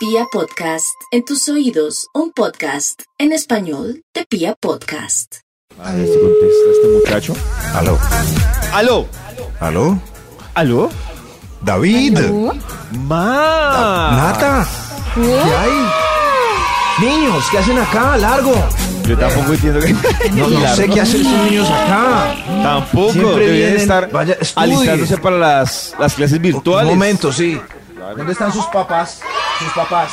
Pia Podcast, en tus oídos, un podcast en español de Pia Podcast. A ver si contesta este muchacho. Aló. ¡Aló! ¿Aló? ¿Aló? David. ¡Ma! Nata. ¿Qué hay? Niños, ¿qué hacen acá? Largo. Yo tampoco entiendo que. No, sé qué hacen estos niños acá. Tampoco. Siempre Deberían estar vaya, alistándose para las, las clases Un virtuales. momento, sí. ¿Dónde están sus papás? Sus papás.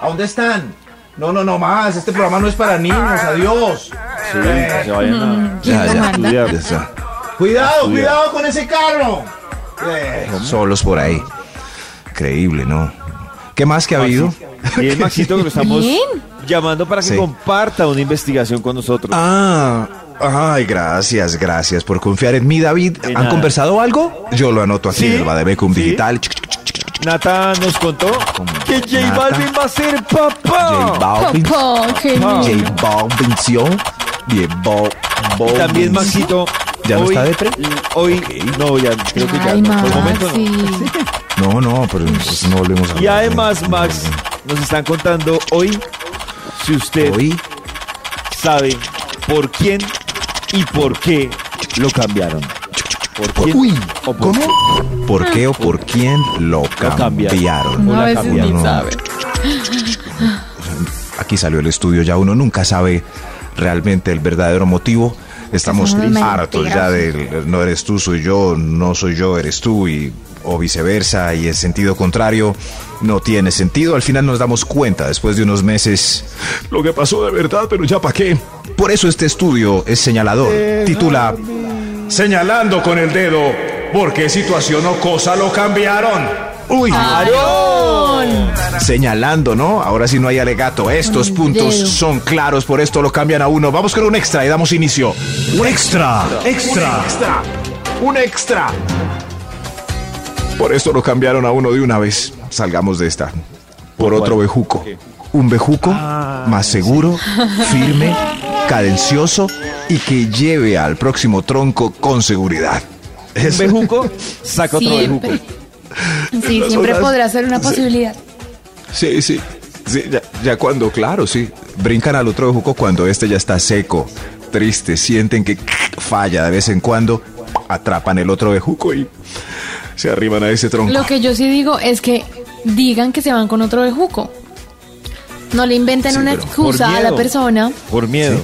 ¿A dónde están? No, no, no más. Este programa no es para niños. Adiós. Sí, se vayan a, Ya, a ya. estudiar. Ya está. Cuidado, cuidado con ese carro. Eh, solos por ahí. Increíble, ¿no? ¿Qué más que ha habido? Bien, Maxito, que lo estamos Bien. llamando para que Sí. comparta una investigación con nosotros. Ah, ay, gracias, gracias por confiar en mí, David. De ¿Han nada. conversado algo? Yo lo anoto aquí ¿Sí? en el Bademecum ¿Sí? Digital. Nata nos contó que J. Balvin va a ser J papá. Balvin. Papá, qué lindo. J Balvin, ¿sí? Bien, Bo- Y también, Balvin. Maxito. ¿Ya no hoy- está depre? Hoy, no, ya, creo que ya Ay, no. Por el momento no. Maxi. No, no, pero entonces no volvemos a Y hablar. además, Max, nos están contando hoy si usted Hoy, sabe por quién y por qué lo cambiaron. ¿Por quién uy, o por ¿cómo? ¿Por qué o por quién lo cambiaron. No, la cambiaron. sabe. Aquí salió el estudio, ya uno nunca sabe realmente el verdadero motivo. Estamos no hartos ya del no eres tú, soy yo, no soy yo, eres tú y o viceversa y en sentido contrario no tiene sentido. Al final nos damos cuenta después de unos meses lo que pasó de verdad, pero ya para qué. Por eso este estudio es señalador. Titula Señalando con el dedo por qué situación o cosa lo cambiaron. Uy, señalando, ¿no? Ahora sí no hay alegato. Estos puntos dedo. son claros, por esto lo cambian a uno. Vamos con un extra y damos inicio. Un extra, extra, un extra, un extra. Por esto lo cambiaron a uno de una vez. Salgamos de esta. Por otro bejuco. Un bejuco Ah, más seguro, firme, cadencioso y que lleve al próximo tronco con seguridad. Un bejuco, saca otro bejuco. Sí, Las siempre horas- podrá ser una sí. posibilidad. Sí, sí. Sí, ya, ya cuando, claro, sí. Brincan al otro bejuco cuando este ya está seco, triste, sienten que falla de vez en cuando, atrapan el otro bejuco y se arriban a ese tronco. Lo que yo sí digo es que digan que se van con otro bejuco. No le inventen Sí, una excusa a la miedo. persona Por miedo.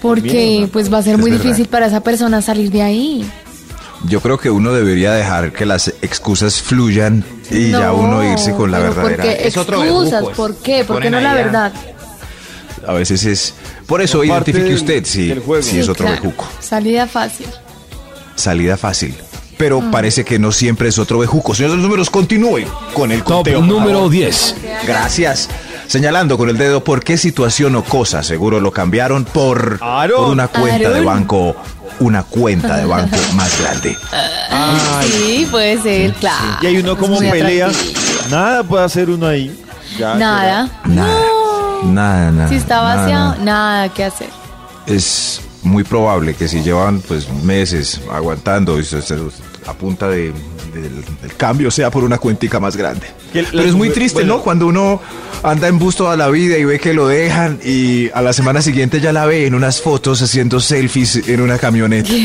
Porque pues va a ser Es muy verdad. difícil para esa persona salir de ahí. Yo creo que uno debería dejar que las excusas fluyan y ya No, uno irse con la verdadera. ¿por qué Es otro excusas? bejuco, ¿Por qué? ¿Por qué no la verdad? A veces es. Por eso Como identifique usted si, si es Sí, otro claro. bejuco. Salida fácil. Salida fácil. Pero Mm. parece que no siempre es otro bejuco. Señor de los números, continúe con el Top conteo. número favor. 10. Gracias. Señalando con el dedo por qué situación o cosa seguro lo cambiaron por, por una cuenta de banco, una cuenta de banco más grande. sí, puede ser, claro. Y hay uno como muy pelea. atractivo. Nada puede hacer uno ahí. Ya, Nada. Nada, nada, nada. Si está nada, vaciado, nada. nada que hacer. Es muy probable que si llevan pues meses aguantando y se- se- a punta de, del, del cambio sea por una cuentica más grande. Pero es muy triste, bueno. ¿no? Cuando uno anda en bus toda la vida y ve que lo dejan y a la semana siguiente ya la ve en unas fotos haciendo selfies en una camioneta.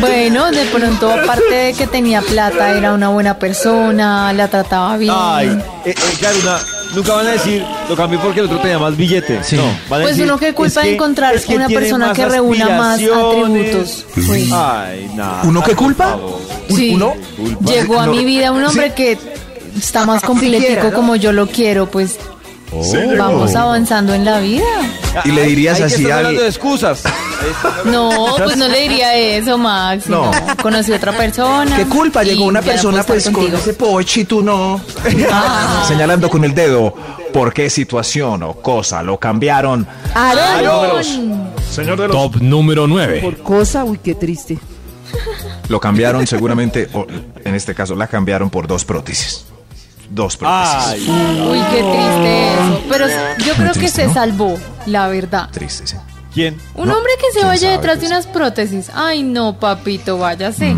Bueno, de pronto, aparte de que tenía plata, era una buena persona, la trataba bien. Ay, eh, eh, claro, una- nunca van a decir, lo cambié porque el otro tenía más billetes. Sí. No, van a Pues decir, uno qué culpa es de que- encontrar es que una persona que reúna más atributos. Sí. Ay, nada. ¿Uno qué culpa? Sí. ¿Uno? Llegó a No. mi vida un hombre que está más completico como yo lo quiero, pues vamos avanzando en la vida. Y le dirías ay, que así estás al- hablando de excusas. No, pues no le diría eso, Max. No. No. Conocí a otra persona. ¿Qué culpa? Llegó una persona pues con contigo. ese poche y tú no. Ah. Señalando con el dedo por qué situación o cosa lo cambiaron. Aarón. Señor de los Top número 9. Por cosa, uy, qué triste. Lo cambiaron seguramente, o en este caso la cambiaron por dos prótesis. Dos prótesis. Ay, Uy, qué triste eso. Pero yo creo que triste, se ¿no? salvó, la verdad. Tristes. ¿eh? ¿quién? Un No, hombre que se vaya detrás de unas prótesis. Ay, no, papito, váyase.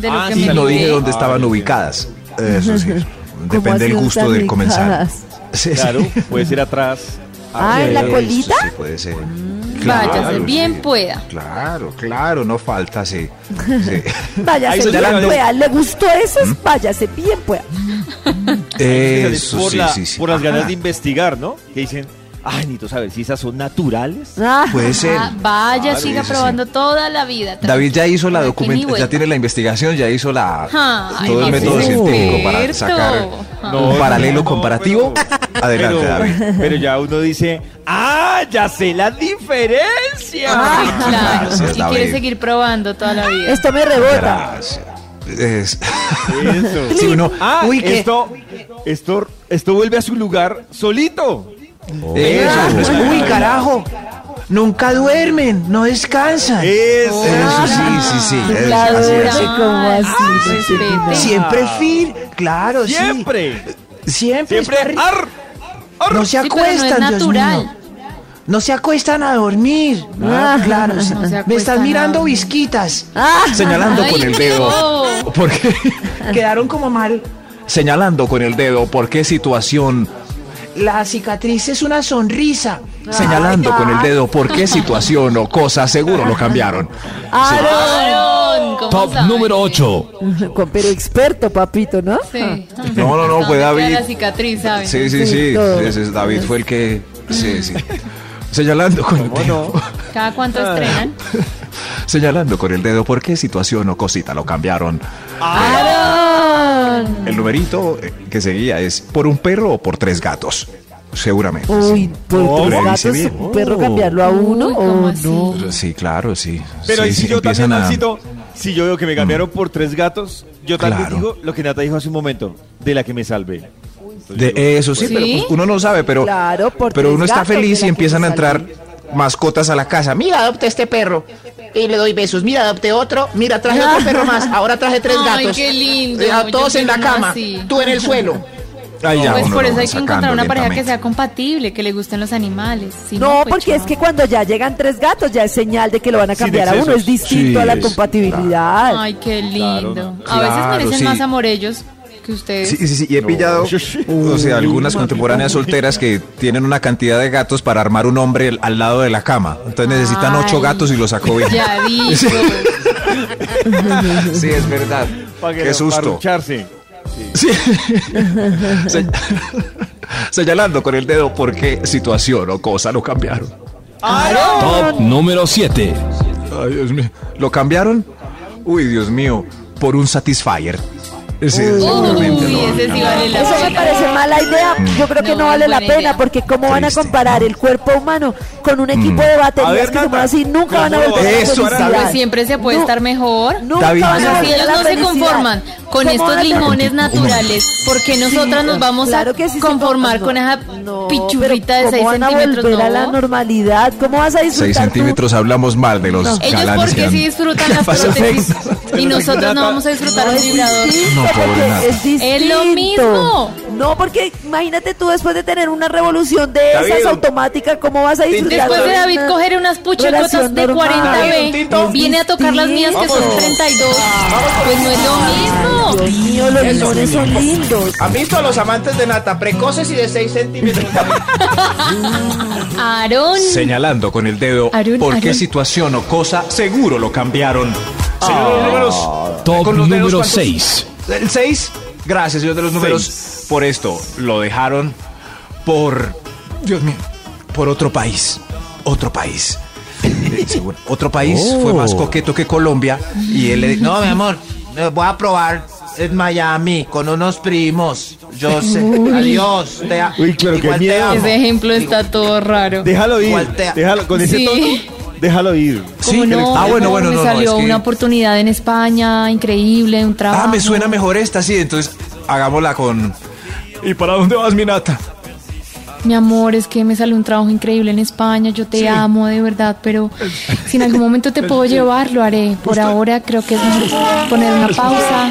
De lo Ah, que sí, me No dije dónde estaban Ay, ubicadas. Eso sí. depende del gusto del comensal. Sí, sí. Claro, puede ser atrás. Ah, ¿en la colita? Sí, puede ser. Váyase, bien sí. pueda. Claro, claro, no falta, sí. sí. Váyase bien pueda. ¿Le gustó eso? Váyase bien pueda. Eso por, sí, la- sí, sí. por las ganas de investigar, ¿no? Que dicen, ay, necesito saber si esas son naturales. Ah, Puede ser. Ah, vaya, Claro, siga sí. probando toda la vida. David ya hizo la ni documentación, ya tiene la investigación, ya hizo la Ay, todo el método científico para sacar No, un paralelo no, comparativo. pero- Adelante, pero, David. pero ya uno dice, ah, ya sé la diferencia. Ay, claro. Gracias, y David. quiere seguir probando toda la vida. esto me rebota. Gracias. Es- Eso. Sí, uno- ah, uy, que- esto, esto, esto vuelve a su lugar solito. Eso, uy, carajo. Nunca duermen, no descansan. Eso. Eso sí, sí, sí. es- La así, así. como así. Siempre fir, claro, Siempre. Siempre. Siempre. Ar, ar. No se Sí, pero no acuestan, Dios mío. No se acuestan a dormir. Ah, claro. sí. no se Me acuestan están mirando visquitas. Ah, Señalando Ay, con el no. dedo. Porque quedaron como mal. Señalando con el dedo por qué situación. La cicatriz es una sonrisa. Señalando con el dedo por qué situación o cosa seguro lo cambiaron. Aaron, ¿cómo Top sabe? número 8. con- pero experto, papito, ¿no? Sí. No, no, no, fue ¿Dónde queda David. La cicatriz, ¿sabes? Sí, sí, Sí, sí. todo. Ese es David fue el que. Sí, sí. Señalando con el dedo. ¿Cada cuánto estrenan? Señalando con el dedo por qué situación o cosita lo cambiaron. Aaron. El numerito que seguía es por un perro o por tres gatos. Seguramente. Uy, por Oh, tres lo gatos, dice bien. un perro cambiarlo a uno Uy, ¿cómo o así? no. sí. Sí, claro, sí. Pero sí, si sí, yo también, a- Maxito, si yo veo que me cambiaron por tres gatos, yo también Claro. digo lo que Nata dijo hace un momento, de la que me salvé. De eso sí, ¿Sí? pero pues, uno no sabe, pero, Claro, pero uno está feliz y empiezan a entrar mascotas a la casa. Mira, Mira, adopté este perro. Y le doy besos. Mira, adopté otro. Mira, traje otro perro más. Ahora traje tres Ay, gatos. qué lindo. Eh, Yo todos en la quiero uno cama. así. Tú en el suelo. Ahí ya Pues uno por lo eso va hay que sacando encontrar una pareja que lentamente. sea compatible, que le gusten los animales. Si No, pues, porque es que cuando ya llegan tres gatos ya es señal de que lo van a Sin cambiar a uno, excesos. es distinto Sí, a la es- compatibilidad. Ay, qué lindo. Claro, A veces claro, merecen sí. más amor ellos que ustedes. Sí, sí, sí, y he pillado, o sea, algunas contemporáneas solteras que tienen una cantidad de gatos para armar un hombre al- lado de la cama. Entonces necesitan ocho gatos y los sacó bien. Ya dijo. Sí, es verdad. Para que Qué susto. Sí. Se- Señalando con el dedo por qué situación o cosa lo cambiaron. Top número 7. Ay, Dios mío. ¿Lo cambiaron? Uy, Dios mío, por un Satisfyer. Ese seguramente Uy, ese sí vale la Eso me parece mala idea. Yo creo que No, no, vale la pena idea. porque cómo van a comparar el cuerpo humano con un equipo de A baterías ver, que mueven así, nunca van a ¿cómo volver a la felicidad. Pues siempre se puede No, estar mejor. Nunca David, van a si ellos a la no se conforman con ¿Cómo van estos limones naturales, ¿por qué nosotras nos vamos Claro a sí conformar con- con esa No, pichurrita de 6 ¿Cómo van a centímetros? a la No. normalidad? ¿Cómo vas a disfrutar 6 tú? centímetros hablamos mal de los Ellos porque sí disfrutan las prótesis y nosotros no vamos a disfrutar No, los es vibradores. No, porque es distinto. Es lo mismo. No, porque imagínate tú después de tener una revolución de David, esas automáticas, ¿cómo vas a disfrutar? Después de David coger unas puchecotas de normal? 40B, viene a tocar las mías que son Vamos. 32. Pues no es lo mismo. Dios mío, los limones son lindos. ¿Han visto a los amantes de nata? Precoces y de 6 centímetros. Aarón. Señalando con el dedo Arun, por qué Arun. situación o cosa seguro lo cambiaron. Señor números. Top número ¿cuántos? 6. El 6. Gracias, señor de los números. Por esto lo dejaron por. Dios mío. Por otro país. Otro país. Eh, seguro. Otro país fue más coqueto que Colombia. Y él le dijo. No, mi amor. eh, Voy a probar en Miami con unos primos. Yo sé. Adiós. Te Uy, claro, qué igual te amo. Ese ejemplo está todo raro. Déjalo ir. Déjalo, con ese Sí. tono, déjalo ir. ¿Cómo que le- no? Ah, bueno, bueno, me no, no, salió es que- una oportunidad en España increíble, un trabajo. Ah, me suena mejor esta, sí. Entonces hagámosla con. ¿Y para dónde vas, mi nata? Mi amor, es que me salió un trabajo increíble en España, yo te amo de verdad, pero si en algún momento te puedo llevar, lo haré. Por ahora creo que es mejor poner una pausa,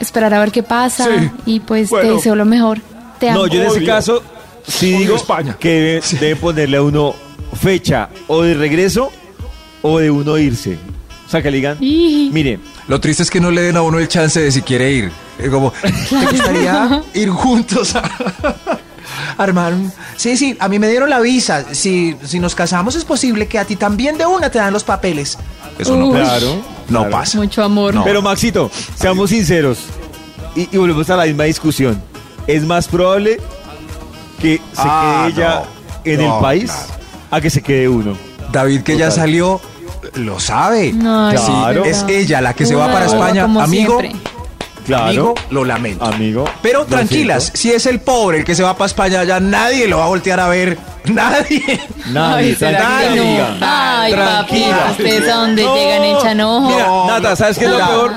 esperar a ver qué pasa Sí. y pues Bueno. te deseo lo mejor. Te amo. No, yo en ese caso sí digo España. que debe, debe ponerle a uno fecha o de regreso o de uno irse. O sea, que le digan, mire, Lo triste es que no le den a uno el chance de si quiere ir. Eh, Como, ¿te gustaría ir juntos a armar. Sí, sí, a mí me dieron la visa. Si, si nos casamos es posible que a ti también de una te dan los papeles. Eso no Uy. pasa. Claro. No claro. pasa. Mucho amor. No. Pero Maxito, seamos sinceros y, y volvemos a la misma discusión. ¿Es más probable que se Ah, quede ella no. en No, el país claro. A que se quede uno? David que ya salió, lo sabe. Sí, Claro. es ella la que se va para España. como Amigo, siempre. Claro. amigo, lo lamento. Amigo. Pero tranquilas, siento. si es el pobre el que se va para España, ya nadie lo va a voltear a ver. Nadie. Nadie, Ay, ¿será que tranquila. no? Ay, papi, Tranquila. ustedes a dónde No. llegan echan ojo. Mira, No, Nata, no, ¿sabes qué es lo no. peor?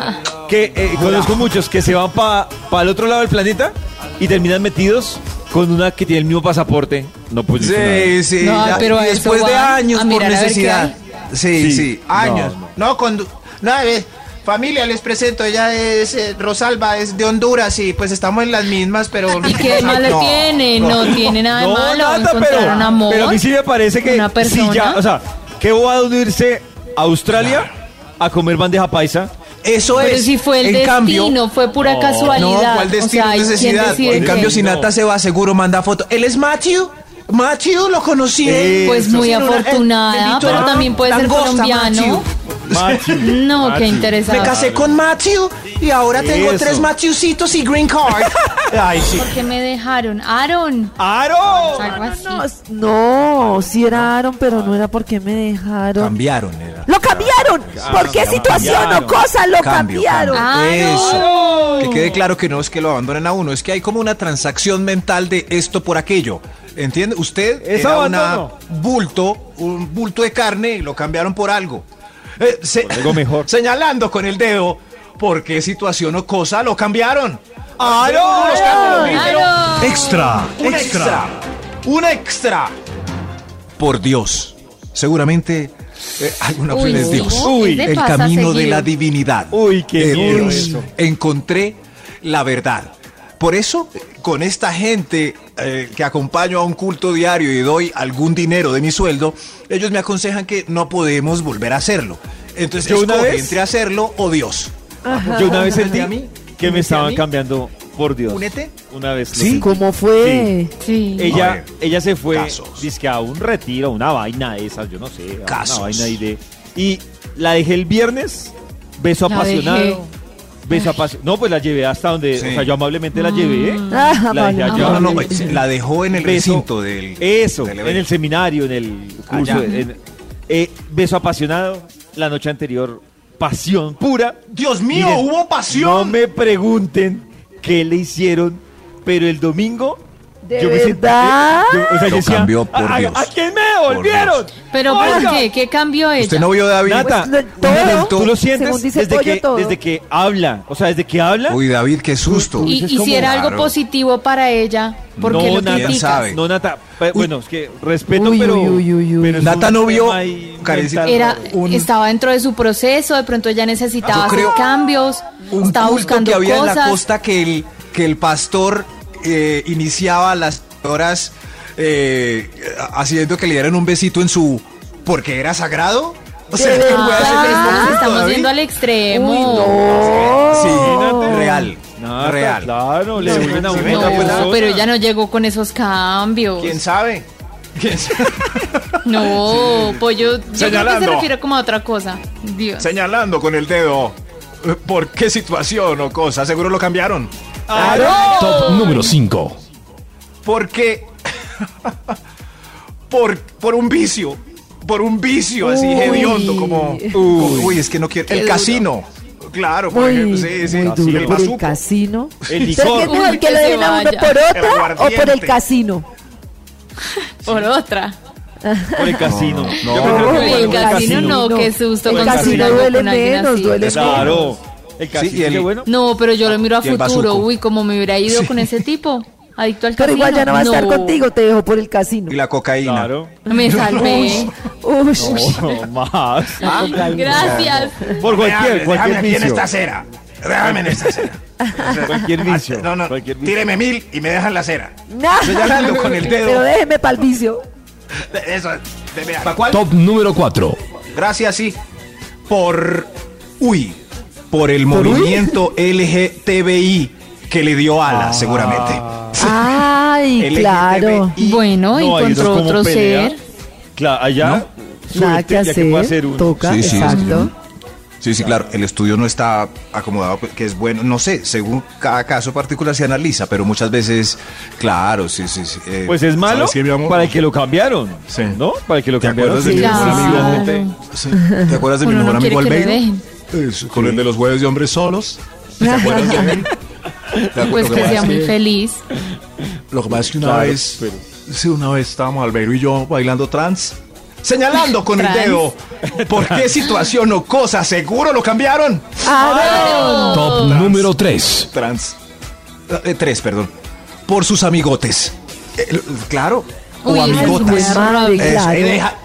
Que eh, conozco muchos que se van para el otro lado del planeta y terminan metidos con una que tiene el mismo pasaporte. No, yo Sí, sí. No, ya- pero a eso después de van años a por mirar a ver qué necesidad. Sí, Sí. sí, No, años. no. No, con... No, a ver, familia, les presento. Ella es eh, Rosalba, es de Honduras y pues estamos en las mismas, pero... ¿Y qué malo No, tiene? No, tiene nada de No, malo. Nata, pero, Encontraron amor. pero a mí sí me parece que Una si persona. ya, o sea, qué bobado uno irse a Australia a comer bandeja paisa. Eso Pero es. si fue el en destino, cambio, fue pura No, casualidad. No, ¿cuál destino o En cambio, si No. Nata se va, seguro manda foto. Él es Matthew. Matthew lo conocí. Eh, Pues muy eh, afortunada, pero también puede ser colombiano. Machu. No, qué interesante. Me casé con Matthew y ahora tengo Eso. tres Matthewcitos y green card. Ay, sí. ¿Por qué me dejaron? Aaron. ¡Aro! Algo así. No, no, sí era Aaron, pero no era porque me dejaron. Cambiaron, era. ¡Lo cambiaron! ¿Por qué situación cambiaron. o cosa lo Cambio, cambiaron? cambio. ¡Aaron! Eso. Que quede claro que no es que lo abandonen a uno, es que hay como una transacción mental de esto por aquello. ¿Entiende? Usted Es era abandono. un bulto, un bulto de carne y lo cambiaron por algo. Eh, se- mejor. Señalando con el dedo por qué situación o cosa lo cambiaron. ¡Aro! Los cambios, pero- ¡Aaron! Extra, un extra, un extra. Por Dios, seguramente eh, alguna Uy, opción es. Dios. Uy, ¿Qué le el camino de la divinidad. Uy, qué Eh, miedo Dios. eso. Encontré la verdad. Por eso, eh, con esta gente eh, que acompaño a un culto diario y doy algún dinero de mi sueldo, ellos me aconsejan que no podemos volver a hacerlo. Entonces, Yo una escoge vez- entre hacerlo o Dios. Yo una vez sentí a mí? que me ¿Únete a estaban cambiando por Dios. ¿Únete? Una vez. ¿Sí? ¿Cómo fue? Sí. Ella, ver, ella se fue casos. dizque a un retiro, una vaina de esas, yo no sé. Casos. Una vaina ahí de. Y la dejé el viernes, beso La apasionado. dejé. Beso apasionado. No, pues la llevé hasta donde. Sí. O sea, yo amablemente la llevé. ¿eh? Ah, La dejé allá. No, no, no, eh, la dejó en el Beso. recinto del. Eso, del en el seminario, en el curso. En- eh, beso apasionado. La noche anterior, pasión pura. Dios mío, Miren, hubo pasión. No me pregunten qué le hicieron, pero el domingo. ¿De yo me sentí- verdad? yo- o sea, yo decía, cambió por ¿a, a- Dios. ¿A quién me devolvieron? ¿Pero por qué? ¿Qué cambió ella? ¿Usted no vio a David? Nata, Pues, todo, tú lo sientes desde, que, todo. desde que habla. O sea, desde que habla. Uy, David, qué susto. Y, es y si era algo positivo para ella, ¿por qué no, lo Nata, sabe. No, Nata. pe- Bueno, es que respeto, Uy, pero. uy, uy, uy, uy. pero Nata no vio, Era. Un- estaba dentro de su proceso, de pronto ella necesitaba hacer creo cambios, un estaba buscando que había en la costa que el, que el pastor eh, iniciaba las horas eh, haciendo que le dieran un besito en su... porque era sagrado. O sea, ¿De ¿qué verdad? puede hacer Ah, este pero culto, estamos David? yendo al extremo. Uy, no. Sí, Imagínate. real. Nata, real. Claro, le sí, sí, sí. No, pero ella no llegó con esos cambios. ¿Quién sabe? ¿Quién sabe? No, pollo, yo creo que se refiere como a otra cosa. Dios. Señalando con el dedo. ¿Por qué situación o cosa? Seguro lo cambiaron. Top número 5. Porque. por, por un vicio. Por un vicio así Uy. hediondo, como. Uy, uy, es que no quiero. El duro. casino. Claro, por Muy, ejemplo. Sí, sí. duro. el ¿Por el casino? El ¿Pero qué es licor. Uy, que que le se den a uno por otra o por el casino? Por otra. Por el casino. no, no, que Uy, por el casino no, qué susto El casino duele menos, duele Claro. El Sí, casino, y el- qué bueno. No, pero yo lo miro a el futuro. Uy, como me hubiera ido con ese tipo. Adicto al Pero casino. igual ya no va a estar contigo, te dejo por el casino. Y la cocaína. Claro. Me salvé. Uy, No, más. Gracias. Por cualquier, cualquier vicio. acera. Déjame en esta acera. Cualquier vicio. No, no. Cualquier vicio. Tíreme mil y me dejan la acera. nah. Señalando con el dedo. Pero déjeme pa'l vicio. Eso. ¿Para cuál? Top número 4. Gracias, sí. Por. Uy. Por el movimiento LGTBI que le dio alas, seguramente. Ay, LGTBI. claro. Bueno, No, encontró otro pelea. ser. Claro, allá. Nada suerte, que hacer. uno. Toca, Sí, sí, exacto. Sí, sí, claro. El estudio no está acomodado, que es bueno. No sé, según cada caso particular se analiza, pero muchas veces, claro, sí, sí, sí. eh, Pues es malo ¿sabes qué, mi para el que lo cambiaron. Sí. ¿No? Para el que lo ¿Te cambiaron. acuerdas de sí, mi una amigo? ¿Te acuerdas de mi Uno mejor no amigo que Albeiro? Eso, Con el de los jueves de hombres solos. ¿Te acuerdas de él? ¿Te acuerdas? Pues que sea es muy feliz. Lo que pasa es que una Claro, vez, pero- sí, una vez estábamos Albeiro y yo bailando trans, señalando con el Trans. dedo por qué situación o cosa seguro lo cambiaron. Top número 3. Trans. Eh, tres, perdón. Por sus amigotes. Eh, claro. Uy, o es amigotas. claro. eh, deja,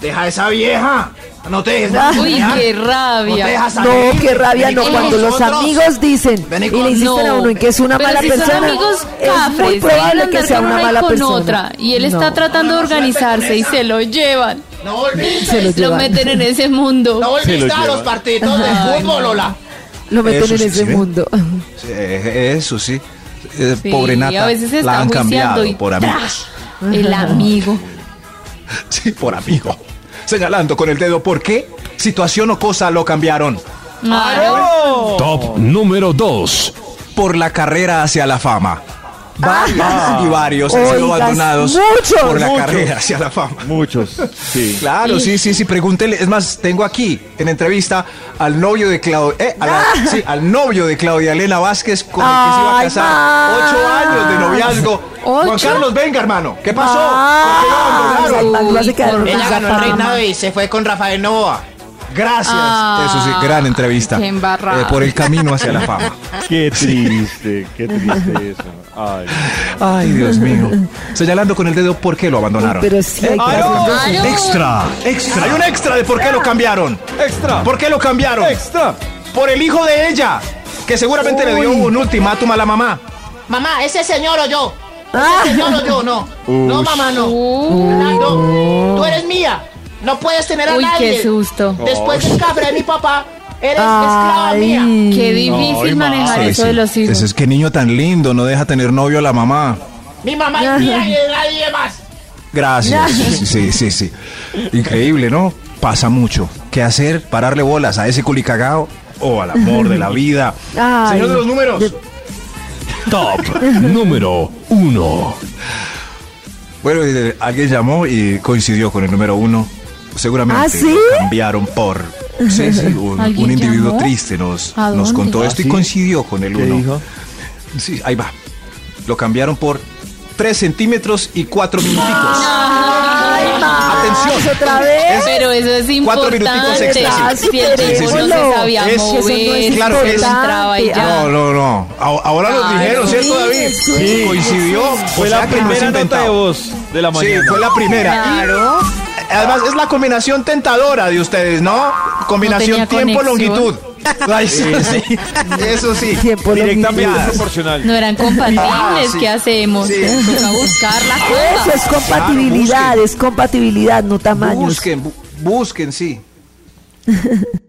deja esa vieja. No te dejes Uy, qué rabia. dejas No, qué rabia, no. Cuando los amigos dicen y le insisten a No, uno en que es una pero mala si persona, son amigos es muy probable que sea una mala persona. otra y él está No. tratando de organizarse y se lo llevan. No volviste. Se lo meten en ese mundo. No Se volviste lo a los partidos de fútbol, no. Lola. Lo meten Eso en sí, ese mundo. Sí, Eso sí. Eh, Sí, Pobre Nata. a veces se la está han juiciando cambiado y por amigos. El amigo. Sí, por amigo. Señalando con el dedo por qué situación o cosa lo cambiaron. Top número 2. Por la carrera hacia la fama. Varios y varios han sido abandonados muchos. por la Muchos. carrera hacia la fama. Muchos. Sí. Claro, sí, sí, sí, pregúntele. Es más, tengo aquí en entrevista al novio de Claudia, eh, a la- sí, al novio de Claudia Elena Vázquez con el que se iba a casar. Ocho años de noviazgo. Juan. Carlos, venga, hermano. ¿Qué pasó? Ah, ¿Por qué lo abandonaron? Uy, Ella ganó el reinado y se fue con Rafael Novoa. Gracias. Ah, Eso sí, gran entrevista. qué. Eh, por el camino hacia la fama. Qué triste, qué triste eso. Ay. Ay, Dios mío. Señalando con el dedo por qué lo abandonaron. Pero sí hay que Ay, no. Extra, extra. Hay un extra de por qué lo cambiaron. Extra. ¿Por qué lo cambiaron? Extra. Por el hijo de ella, que seguramente le dio un ultimátum a la mamá. Mamá, ese señor o yo. Ah. Ese señor o yo, no. No, mamá, no. Uy. No, tú eres mía. No puedes tener a Uy, nadie. qué susto. Después del café de mi papá, eres esclava mía. Ay. Qué difícil manejar ma. eso de los hijos. Ese es que niño tan lindo, no deja tener novio a la mamá. Mi mamá es mía y de nadie más. Gracias. Sí, sí, sí, sí. Increíble, ¿no? Pasa mucho. ¿Qué hacer? ¿Pararle bolas a ese culicagao? O al amor de la vida. Ay. Señor de los números. De- Top número 1. Bueno, alguien llamó y coincidió con el número uno. Seguramente ¿Ah, sí? lo cambiaron por sí, sí, un, ¿Alguien un individuo llamó? triste nos, ¿A nos contó ¿Ah, esto y sí? coincidió con el ¿Qué uno. dijo? Sí, ahí va. Lo cambiaron por 3 centímetros y 4 minuticos. Ay, Atención. otra vez. Pero eso es Cuatro minuticos importante. extras, sí. Si el Sí, sí, sí. no se sabía Es- mover, eso no es- y. No, no, Ahora lo dijeron. ¿cierto, David? Sí, coincidió. Fue O sea la primera nota de voz de la Sí, mañana. fue la primera. Claro. Además, es la combinación tentadora de ustedes, ¿no? Combinación No tiempo-longitud. Ay, sí, sí. Eso sí. Tiempo Directamente proporcional. No eran compatibles. Ah, sí. ¿Qué hacemos? Toca buscar la Eso cosa. es compatibilidad, es compatibilidad, no tamaños. Busquen, bu- busquen, sí.